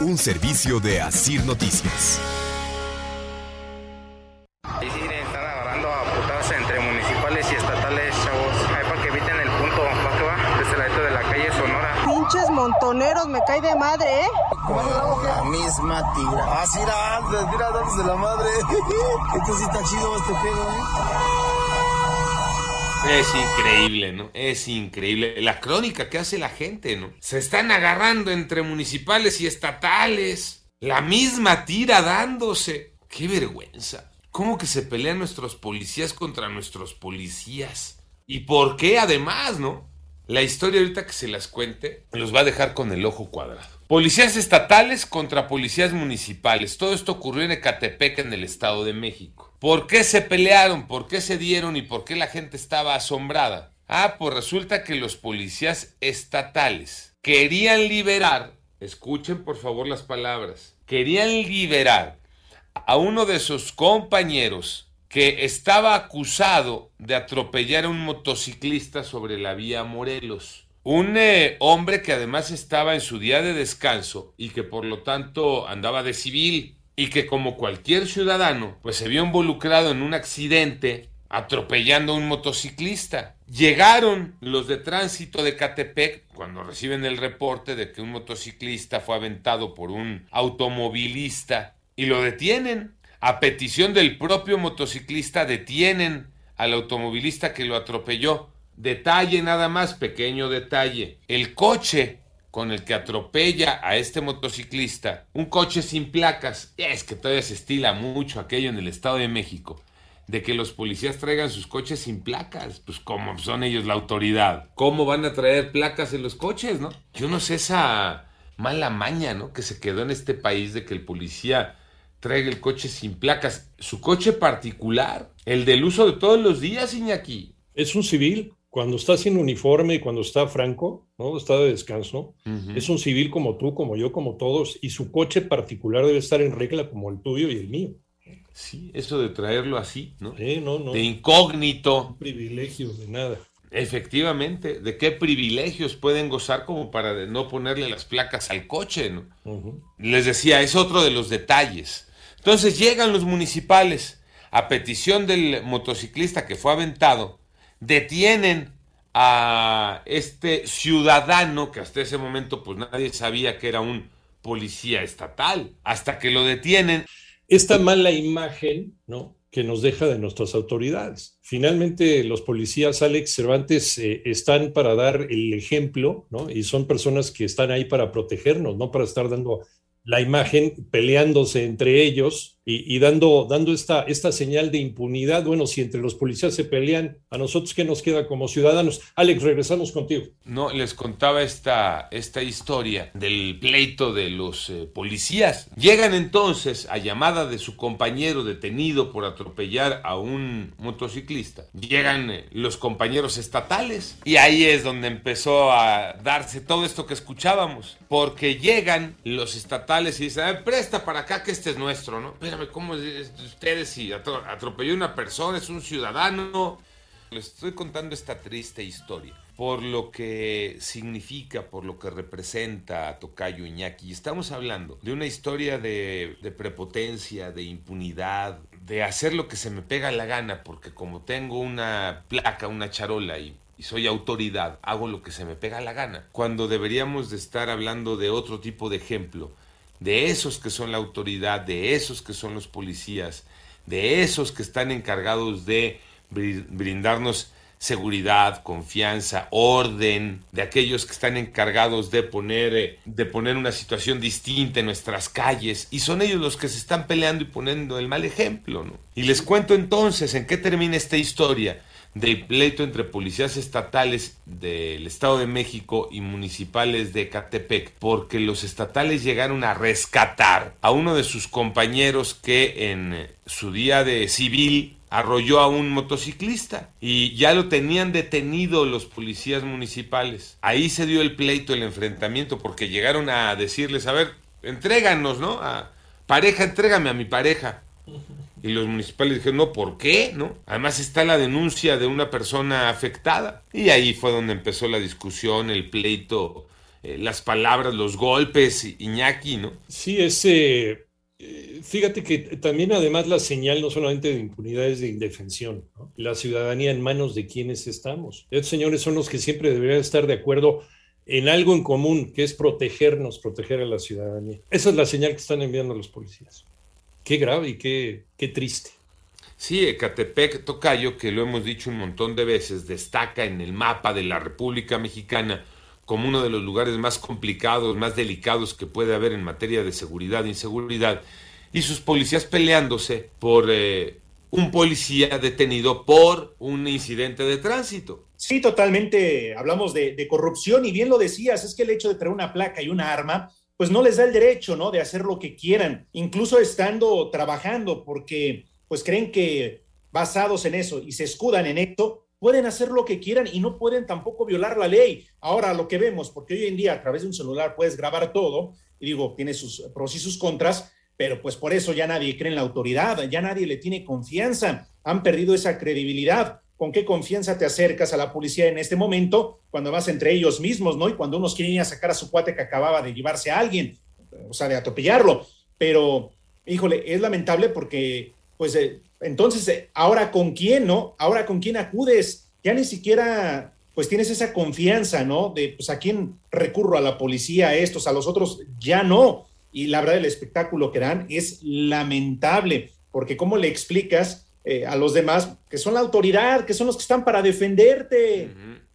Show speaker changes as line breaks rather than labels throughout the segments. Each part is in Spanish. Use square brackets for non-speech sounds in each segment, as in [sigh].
un servicio de Asir Noticias.
Y sí, están agarrando a putadas entre municipales y estatales, chavos. Ahí para que eviten el punto, va que va, desde el lado de la calle Sonora.
Pinches montoneros, me cae de madre, ¿eh?
La misma tira. Así era antes, mira, dándose la madre. [laughs] Esto sí está chido este pedo, ¿eh?
Es increíble, ¿no? Es increíble. La crónica que hace la gente, ¿no? Se están agarrando entre municipales y estatales. La misma tira dándose. ¡Qué vergüenza! ¿Cómo que se pelean nuestros policías contra nuestros policías? ¿Y por qué además, no? La historia ahorita que se las cuente los va a dejar con el ojo cuadrado. Policías estatales contra policías municipales. Todo esto ocurrió en Ecatepec, en el Estado de México. ¿Por qué se pelearon? ¿Por qué se dieron? ¿Y por qué la gente estaba asombrada? Ah, pues resulta que los policías estatales querían liberar, escuchen por favor las palabras, querían liberar a uno de sus compañeros que estaba acusado de atropellar a un motociclista sobre la vía Morelos. Un eh, hombre que además estaba en su día de descanso y que por lo tanto andaba de civil y que como cualquier ciudadano pues se vio involucrado en un accidente atropellando a un motociclista. Llegaron los de tránsito de Catepec cuando reciben el reporte de que un motociclista fue aventado por un automovilista y lo detienen. A petición del propio motociclista detienen al automovilista que lo atropelló. Detalle nada más, pequeño detalle. El coche con el que atropella a este motociclista, un coche sin placas, es que todavía se estila mucho aquello en el Estado de México, de que los policías traigan sus coches sin placas, pues como son ellos la autoridad, ¿cómo van a traer placas en los coches, no? Yo no sé esa mala maña, ¿no? Que se quedó en este país de que el policía traiga el coche sin placas, su coche particular, el del uso de todos los días, Iñaki.
Es un civil, cuando está sin uniforme y cuando está franco, ¿no? Está de descanso, es un civil como tú, como yo, como todos, y su coche particular debe estar en regla como el tuyo y el mío.
Sí, eso de traerlo así, ¿no?
Sí, no, no.
De incógnito.
Un privilegio de nada.
Efectivamente, ¿de qué privilegios pueden gozar como para no ponerle las placas al coche? ¿no? Les decía, es otro de los detalles. Entonces llegan los municipales a petición del motociclista que fue aventado, detienen a este ciudadano que hasta ese momento pues nadie sabía que era un policía estatal, hasta que lo detienen.
Esta mala imagen, ¿no? que nos deja de nuestras autoridades. Finalmente, los policías, Alex Cervantes, eh, están para dar el ejemplo, ¿no? Y son personas que están ahí para protegernos, no para estar dando la imagen peleándose entre ellos y, y, dando, dando esta, esta señal de impunidad. Bueno, si entre los policías se pelean, a nosotros qué nos queda como ciudadanos. Alex, regresamos contigo.
No, les contaba esta, esta historia del pleito de los eh, policías. Llegan entonces a llamada de su compañero detenido por atropellar a un motociclista. Llegan eh, los compañeros estatales y ahí es donde empezó a darse todo esto que escuchábamos. Porque llegan los estatales y dicen, presta para acá que este es nuestro, ¿no? ¿Cómo es ustedes si atropelló una persona, es un ciudadano? Les estoy contando esta triste historia por lo que significa, por lo que representa a Tocayo Iñaki. Estamos hablando de una historia de, de, prepotencia, de impunidad, de hacer lo que se me pega la gana, porque como tengo una placa, una charola y, y soy autoridad, hago lo que se me pega la gana. Cuando deberíamos de estar hablando de otro tipo de ejemplo, de esos que son la autoridad, de esos que son los policías, de esos que están encargados de brindarnos seguridad, confianza, orden, de aquellos que están encargados de poner, de poner una situación distinta en nuestras calles, y son ellos los que se están peleando y poniendo el mal ejemplo. Y les cuento entonces en qué termina esta historia del pleito entre policías estatales del Estado de México y municipales de Catepec, porque los estatales llegaron a rescatar a uno de sus compañeros que en su día de civil arrolló a un motociclista y ya lo tenían detenido los policías municipales. Ahí se dio el pleito, el enfrentamiento, porque llegaron a decirles, a ver, entréganos, ¿no? A pareja, entrégame a mi pareja. Y los municipales dijeron, no, ¿por qué? ¿No? Además está la denuncia de una persona afectada. Y ahí fue donde empezó la discusión, el pleito, eh, las palabras, los golpes, Iñaki, ¿no?
Sí, ese... Eh, fíjate que también además la señal no solamente de impunidad es de indefensión, ¿no? la ciudadanía en manos de quienes estamos. Estos señores son los que siempre deberían estar de acuerdo en algo en común, que es protegernos, proteger a la ciudadanía. Esa es la señal que están enviando los policías. Qué grave y qué, qué triste.
Sí, Ecatepec, Tocayo, que lo hemos dicho un montón de veces, destaca en el mapa de la República Mexicana como uno de los lugares más complicados, más delicados que puede haber en materia de seguridad e inseguridad, y sus policías peleándose por eh, un policía detenido por un incidente de tránsito.
Sí, totalmente. Hablamos de, de, corrupción y bien lo decías, es que el hecho de traer una placa y una arma, pues no les da el derecho, ¿no? De hacer lo que quieran, incluso estando trabajando, porque pues creen que basados en eso y se escudan en esto, pueden hacer lo que quieran y no pueden tampoco violar la ley. Ahora lo que vemos, porque hoy en día a través de un celular puedes grabar todo, y digo, tiene sus pros y sus contras, pero pues por eso ya nadie cree en la autoridad, ya nadie le tiene confianza, han perdido esa credibilidad con qué confianza te acercas a la policía en este momento cuando vas entre ellos mismos, ¿no? Y cuando unos quieren ir a sacar a su cuate que acababa de llevarse a alguien, o sea, de atropellarlo. Pero, híjole, es lamentable porque, pues, eh, entonces, eh, ahora con quién, ¿no? Ahora con quién acudes, ya ni siquiera, pues, tienes esa confianza, ¿no? De, pues, a quién recurro, a la policía, a estos, a los otros, ya no. Y la verdad, el espectáculo que dan es lamentable, porque ¿cómo le explicas? Eh, a los demás, que son la autoridad, que son los que están para defenderte.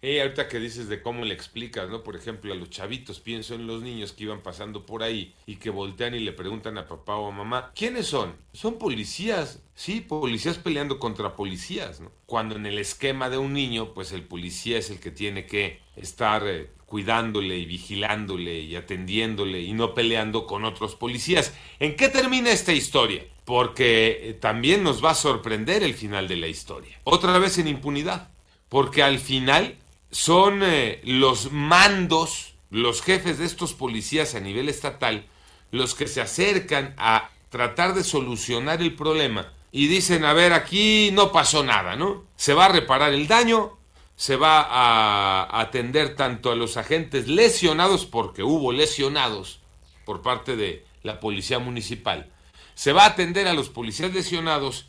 Y ahorita que dices de cómo le explicas, ¿no? Por ejemplo, a los chavitos, pienso en los niños que iban pasando por ahí y que voltean y le preguntan a papá o a mamá, ¿quiénes son? Son policías. Sí, policías peleando contra policías, ¿no? Cuando en el esquema de un niño, pues el policía es el que tiene que estar eh, cuidándole y vigilándole y atendiéndole y no peleando con otros policías. ¿En qué termina esta historia? Porque también nos va a sorprender el final de la historia. Otra vez en impunidad. Porque al final son eh, los mandos, los jefes de estos policías a nivel estatal, los que se acercan a tratar de solucionar el problema y dicen, a ver, aquí no pasó nada, ¿no? Se va a reparar el daño, se va a atender tanto a los agentes lesionados, porque hubo lesionados por parte de la policía municipal, se va a atender a los policías lesionados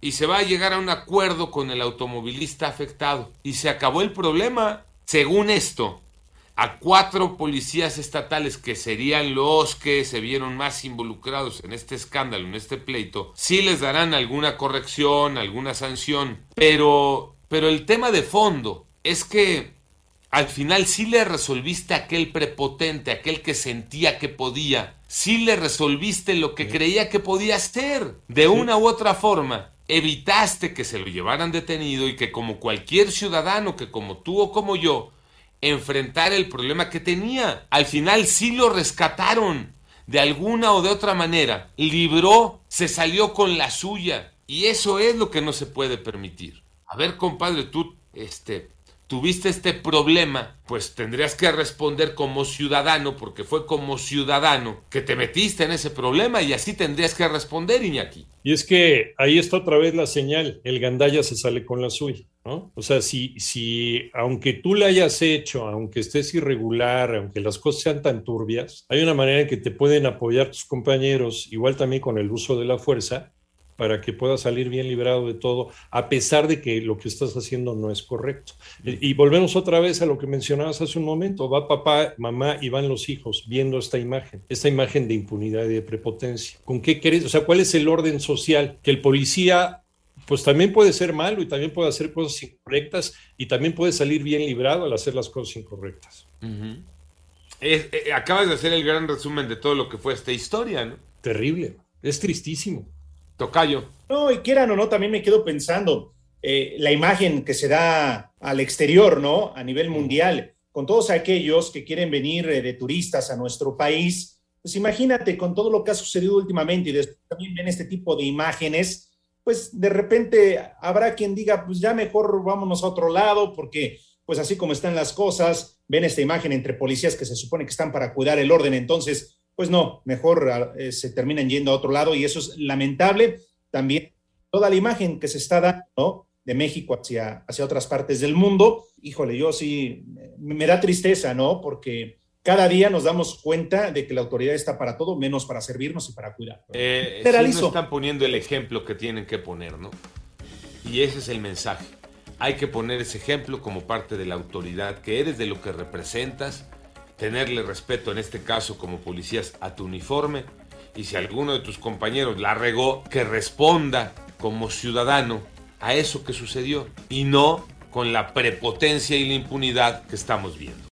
y se va a llegar a un acuerdo con el automovilista afectado. Y se acabó el problema. Según esto, a cuatro policías estatales que serían los que se vieron más involucrados en este escándalo, en este pleito, sí les darán alguna corrección, alguna sanción. Pero, pero el tema de fondo es que al final sí le resolviste a aquel prepotente, aquel que sentía que podía, sí le resolviste lo que creía que podía hacer. De una u otra forma, evitaste que se lo llevaran detenido y que como cualquier ciudadano que como tú o como yo, enfrentara el problema que tenía. Al final sí lo rescataron. De alguna o de otra manera, libró, se salió con la suya. Y eso es lo que no se puede permitir. A ver, compadre, tú, este, tuviste este problema, pues tendrías que responder como ciudadano, porque fue como ciudadano que te metiste en ese problema y así tendrías que responder, Iñaki.
Y es que ahí está otra vez la señal, el gandaya se sale con la suya, ¿no? O sea, si, si aunque tú la hayas hecho, aunque estés irregular, aunque las cosas sean tan turbias, hay una manera en que te pueden apoyar tus compañeros, igual también con el uso de la fuerza, para que puedas salir bien librado de todo, a pesar de que lo que estás haciendo no es correcto. Y volvemos otra vez a lo que mencionabas hace un momento, va papá, mamá y van los hijos viendo esta imagen, esta imagen de impunidad y de prepotencia. ¿Con qué querés? O sea, ¿cuál es el orden social? Que el policía pues también puede ser malo y también puede hacer cosas incorrectas y también puede salir bien librado al hacer las cosas incorrectas.
Uh -huh. es, eh, acabas de hacer el gran resumen de todo lo que fue esta historia, ¿no?
Terrible, es tristísimo.
Tocayo.
No, y quieran o no, también me quedo pensando, eh, la imagen que se da al exterior, ¿no? A nivel mundial, con todos aquellos que quieren venir eh, de turistas a nuestro país, pues imagínate con todo lo que ha sucedido últimamente y después también ven este tipo de imágenes, pues de repente habrá quien diga, pues ya mejor vámonos a otro lado, porque pues así como están las cosas, ven esta imagen entre policías que se supone que están para cuidar el orden, entonces, pues no, mejor eh, se terminan yendo a otro lado y eso es lamentable. También toda la imagen que se está dando, ¿no? de México hacia, hacia otras partes del mundo, híjole, yo sí, me da tristeza, ¿no? Porque cada día nos damos cuenta de que la autoridad está para todo, menos para servirnos y para cuidar.
Eh, sí no están poniendo el ejemplo que tienen que poner, ¿no? Y ese es el mensaje. Hay que poner ese ejemplo como parte de la autoridad que eres, de lo que representas, tenerle respeto, en este caso como policías, a tu uniforme. Y si alguno de tus compañeros la regó, que responda como ciudadano a eso que sucedió y no con la prepotencia y la impunidad que estamos viendo.